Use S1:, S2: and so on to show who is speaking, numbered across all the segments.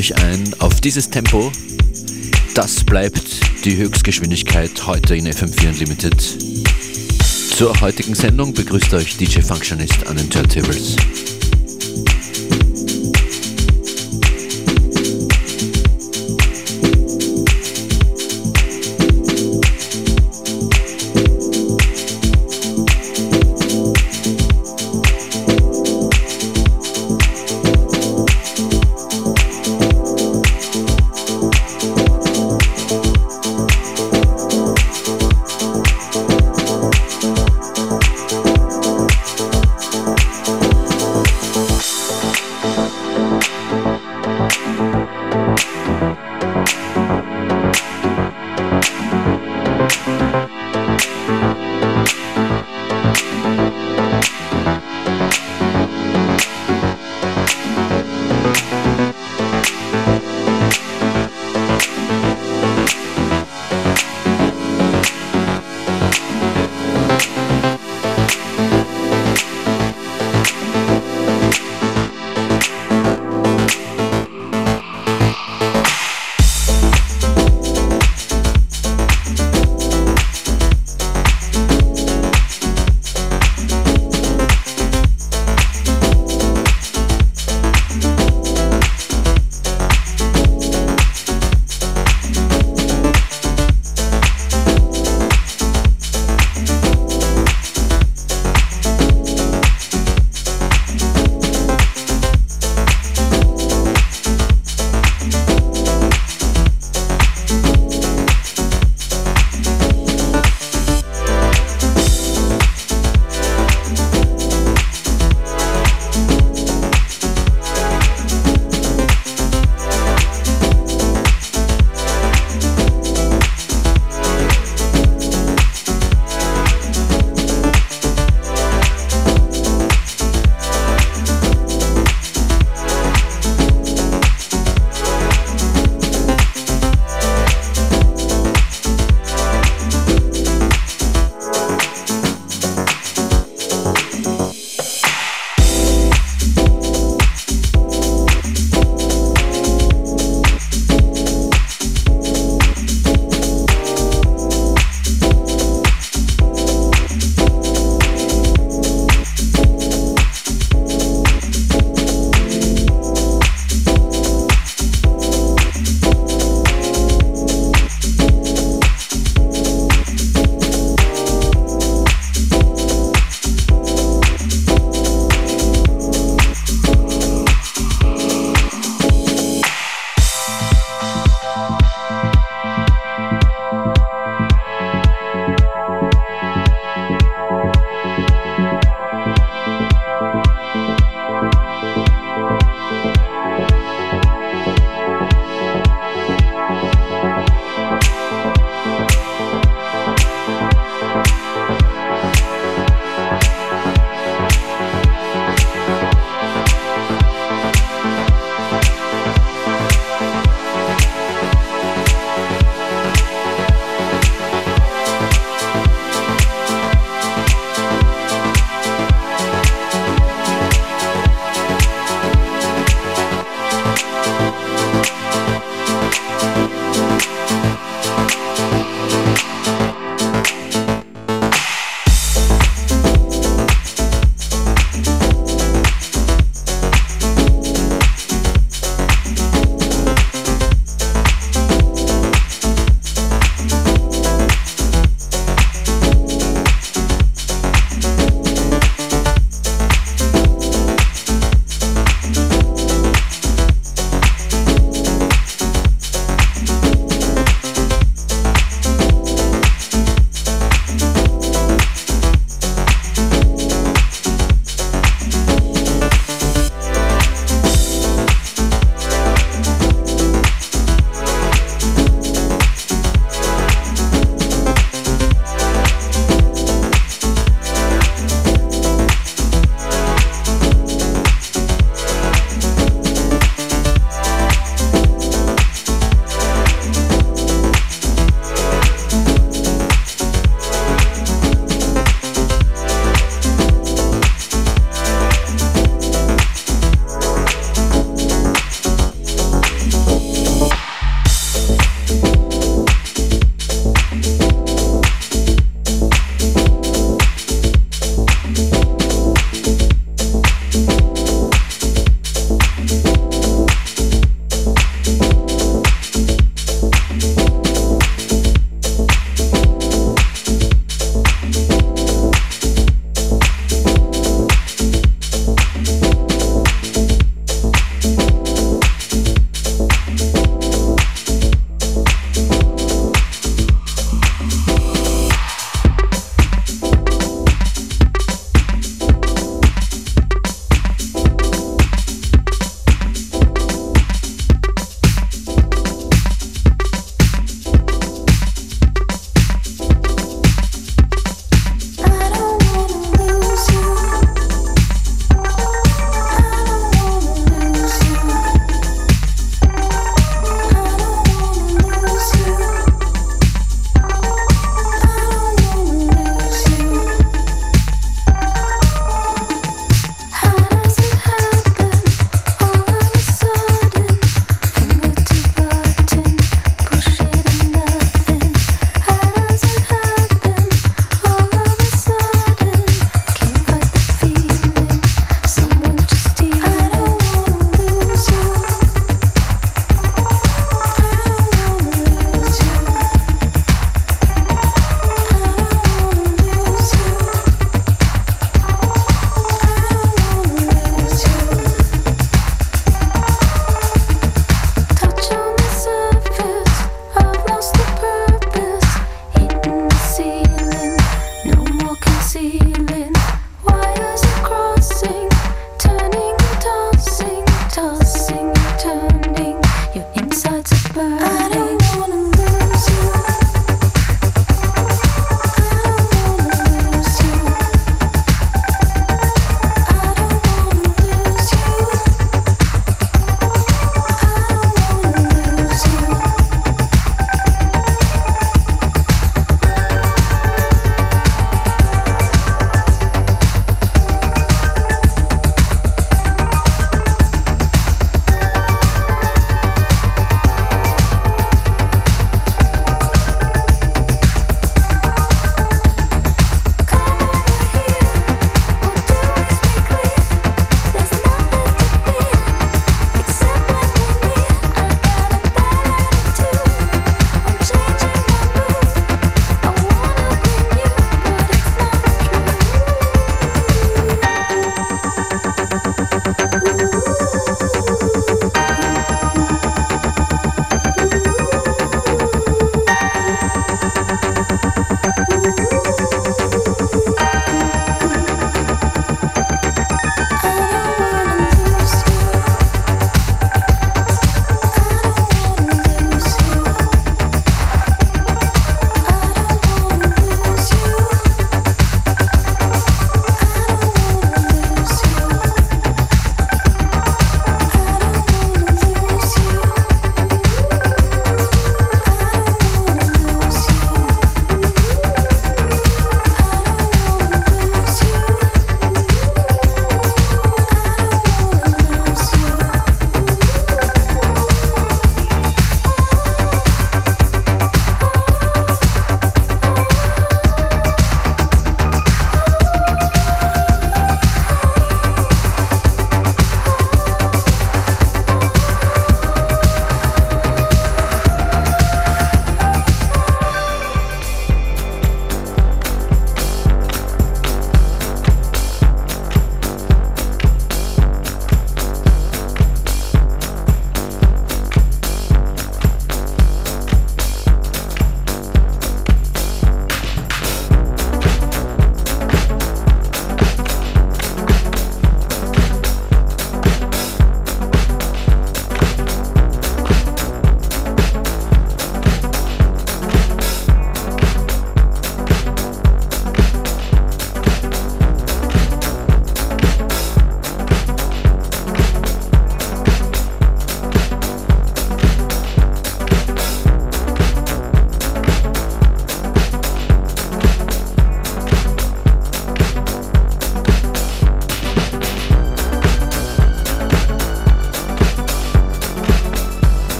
S1: Euch ein auf dieses Tempo. Das bleibt die Höchstgeschwindigkeit heute in FM4 Unlimited. Zur heutigen Sendung begrüßt euch DJ Functionist an den Turntables.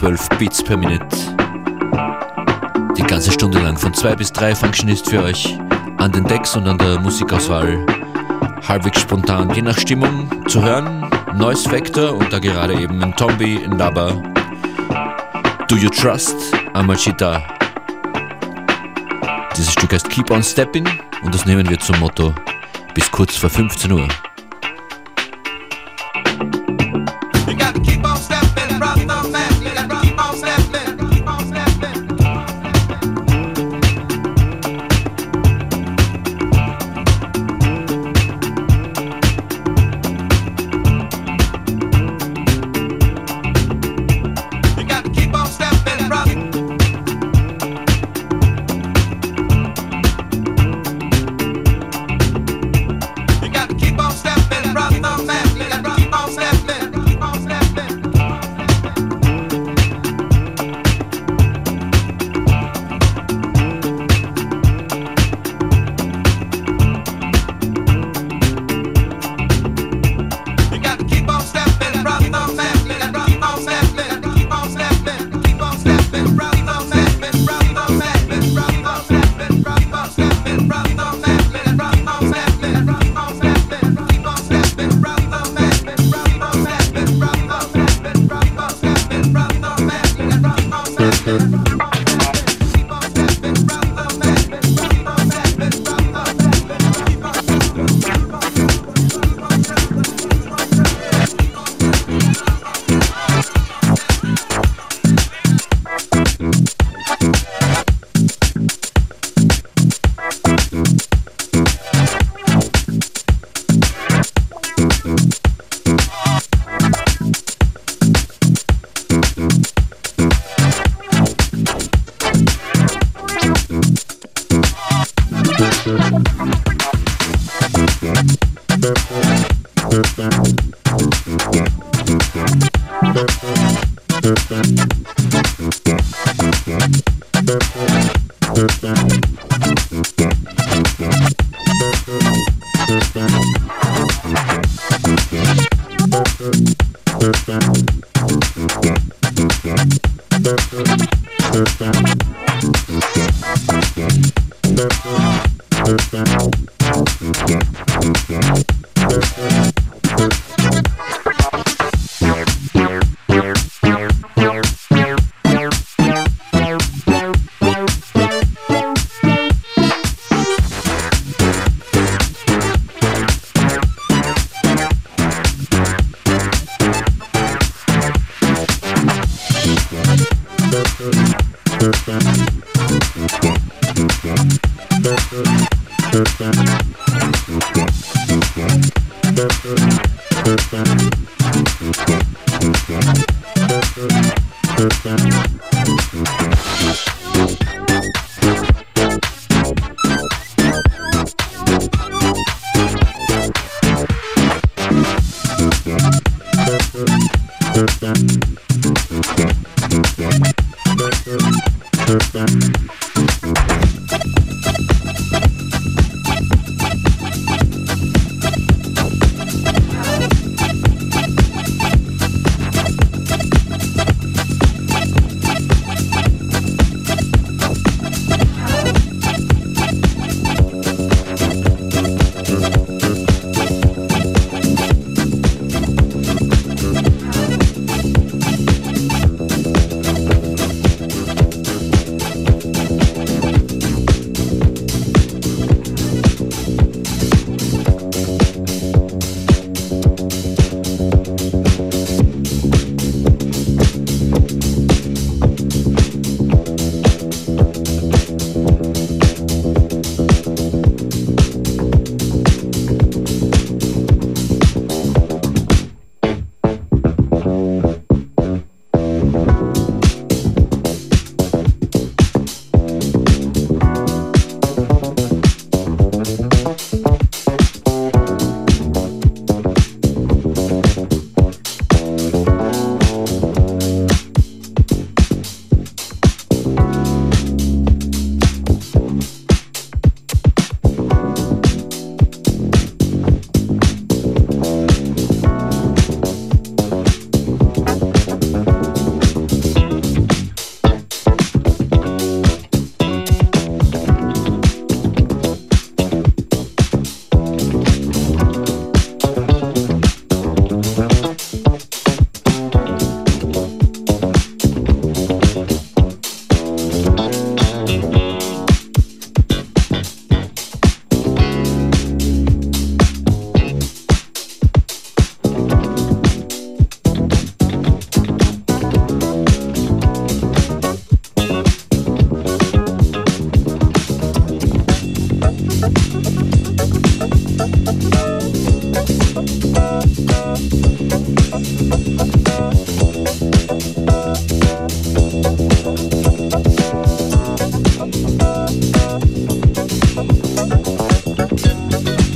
S1: 111, 112 Beats per Minute. Die ganze Stunde lang von 2 bis 3 Functionist für euch an den Decks und an der Musikauswahl. Halbwegs spontan, je nach Stimmung zu hören. Noise Factor und da gerade eben in Tombi, in Laba. Do You Trust? Amachita. Dieses Stück heißt Keep On Stepping und das nehmen wir zum Motto bis kurz vor 15 Uhr.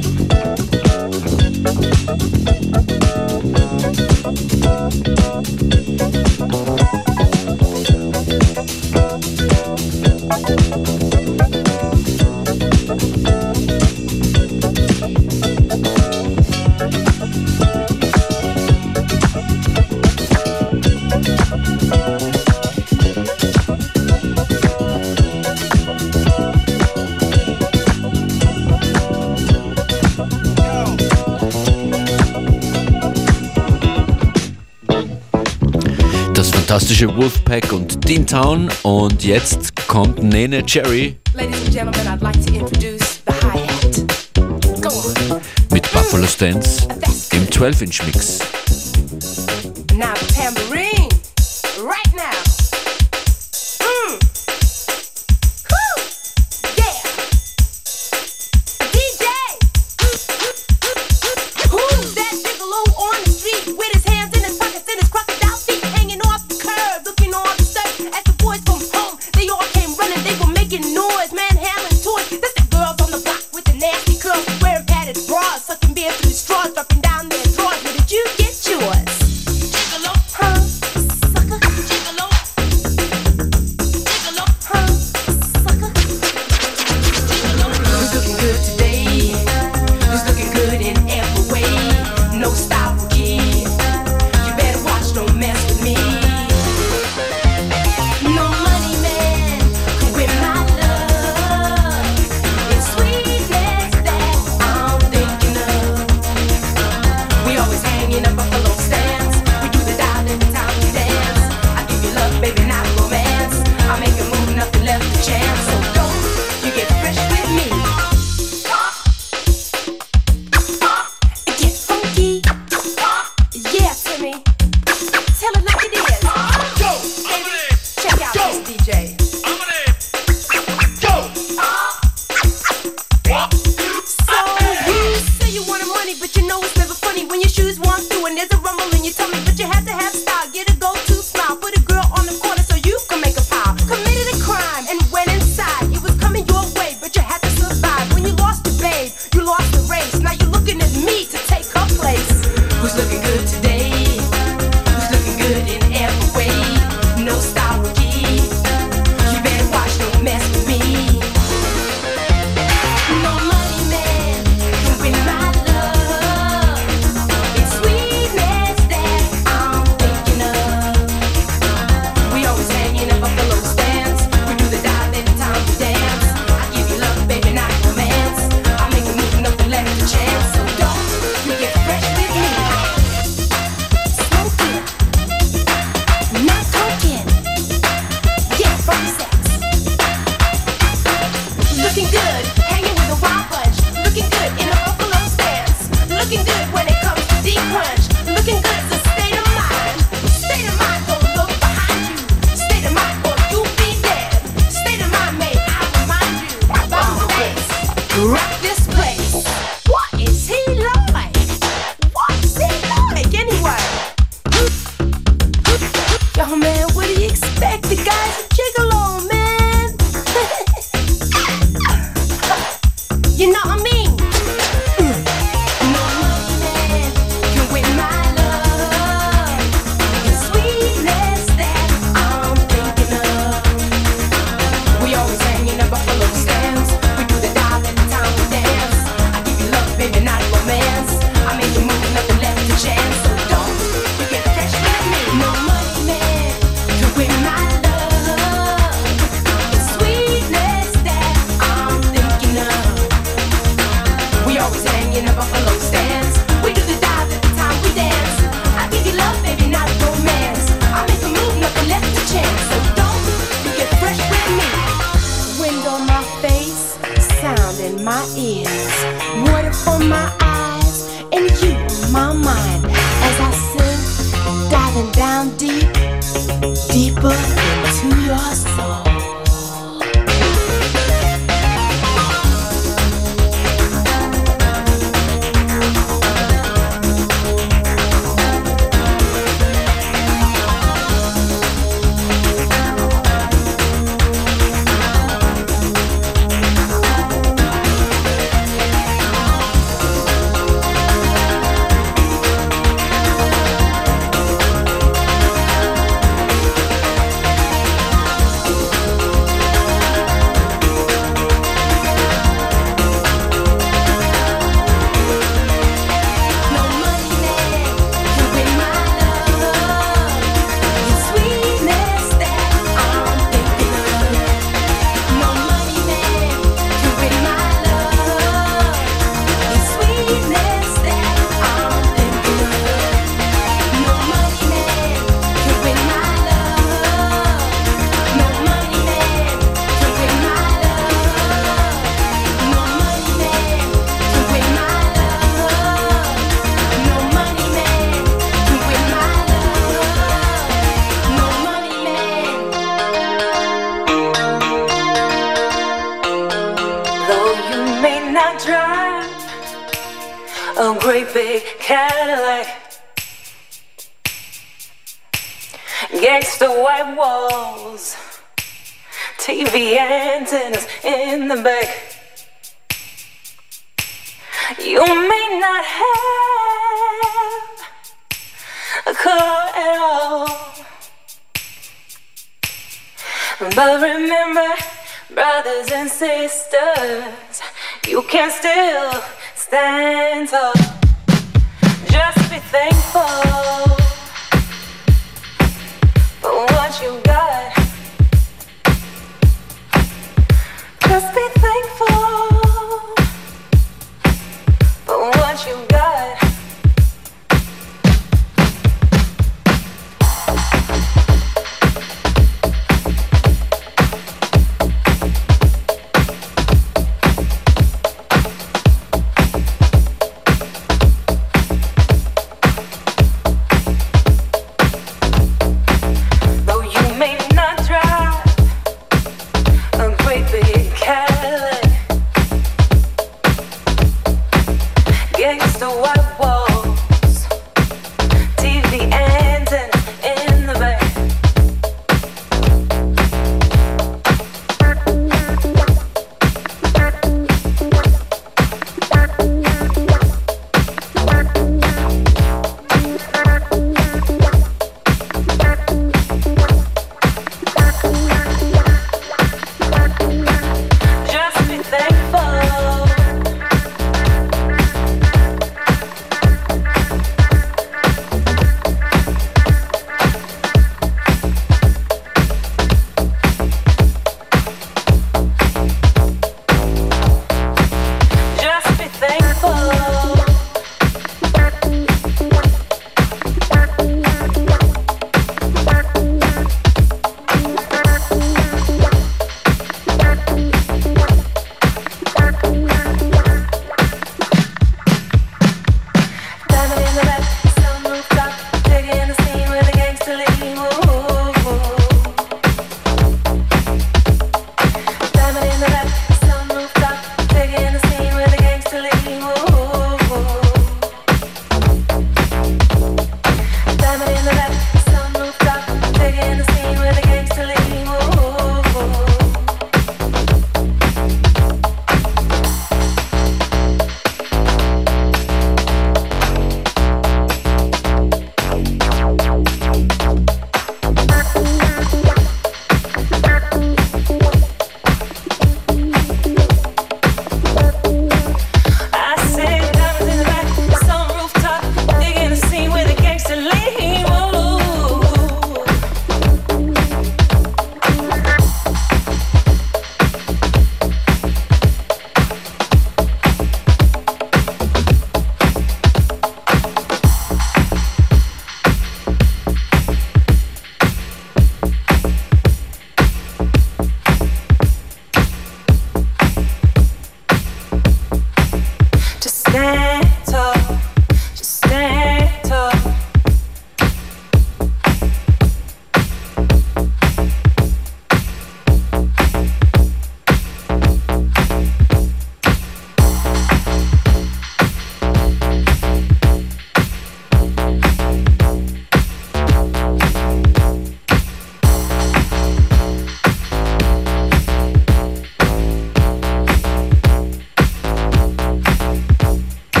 S2: Thank fantastische Wolfpack und Dean Town. Und jetzt kommt Nene Cherry. Mit Buffalo Stance im 12-Inch-Mix.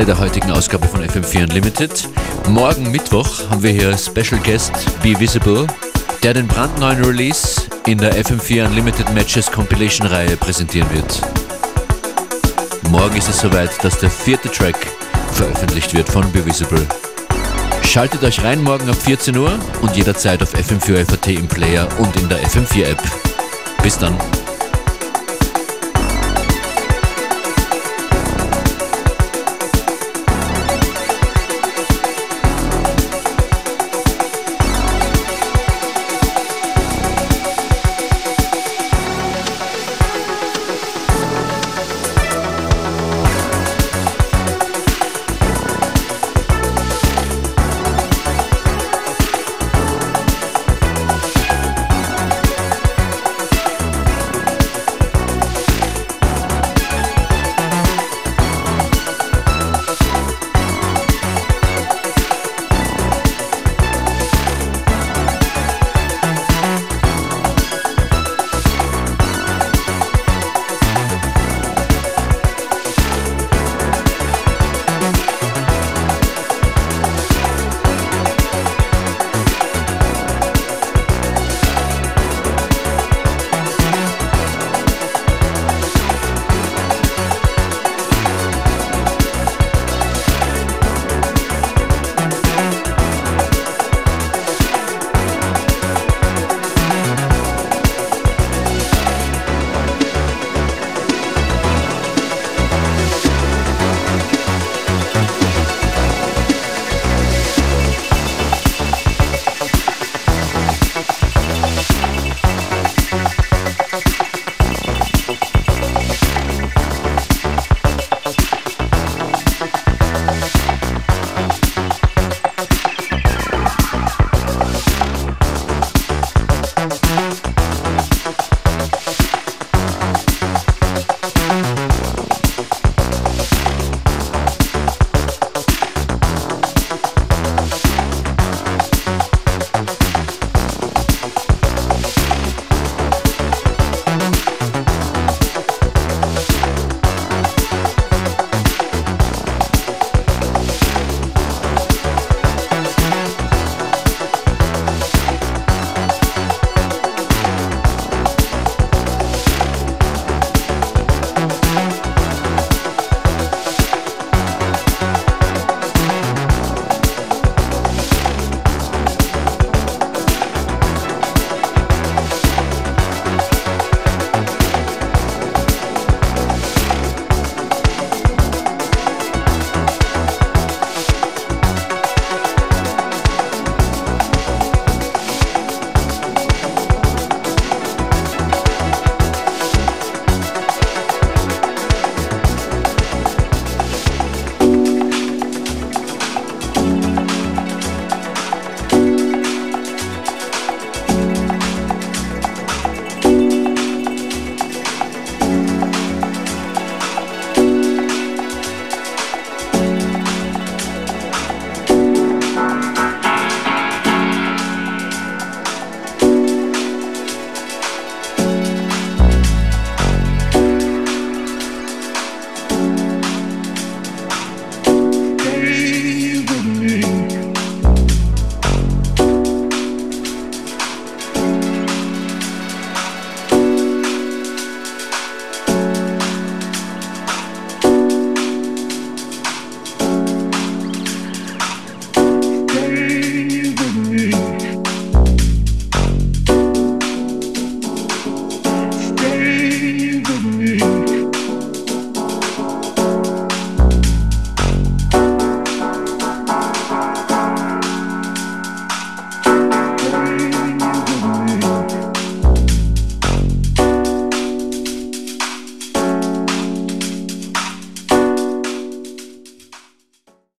S1: Finale der heutigen Ausgabe von FM4 Unlimited. Morgen Mittwoch haben wir hier Special Guest Be Visible, der den brandneuen Release in der FM4 Unlimited Matches Compilation Reihe präsentieren wird. Morgen ist es soweit, dass der vierte Track veröffentlicht wird von Be Visible. Schaltet euch rein morgen ab 14 Uhr und jederzeit auf FM4 FAT im Player und in der FM4 App. Bis dann.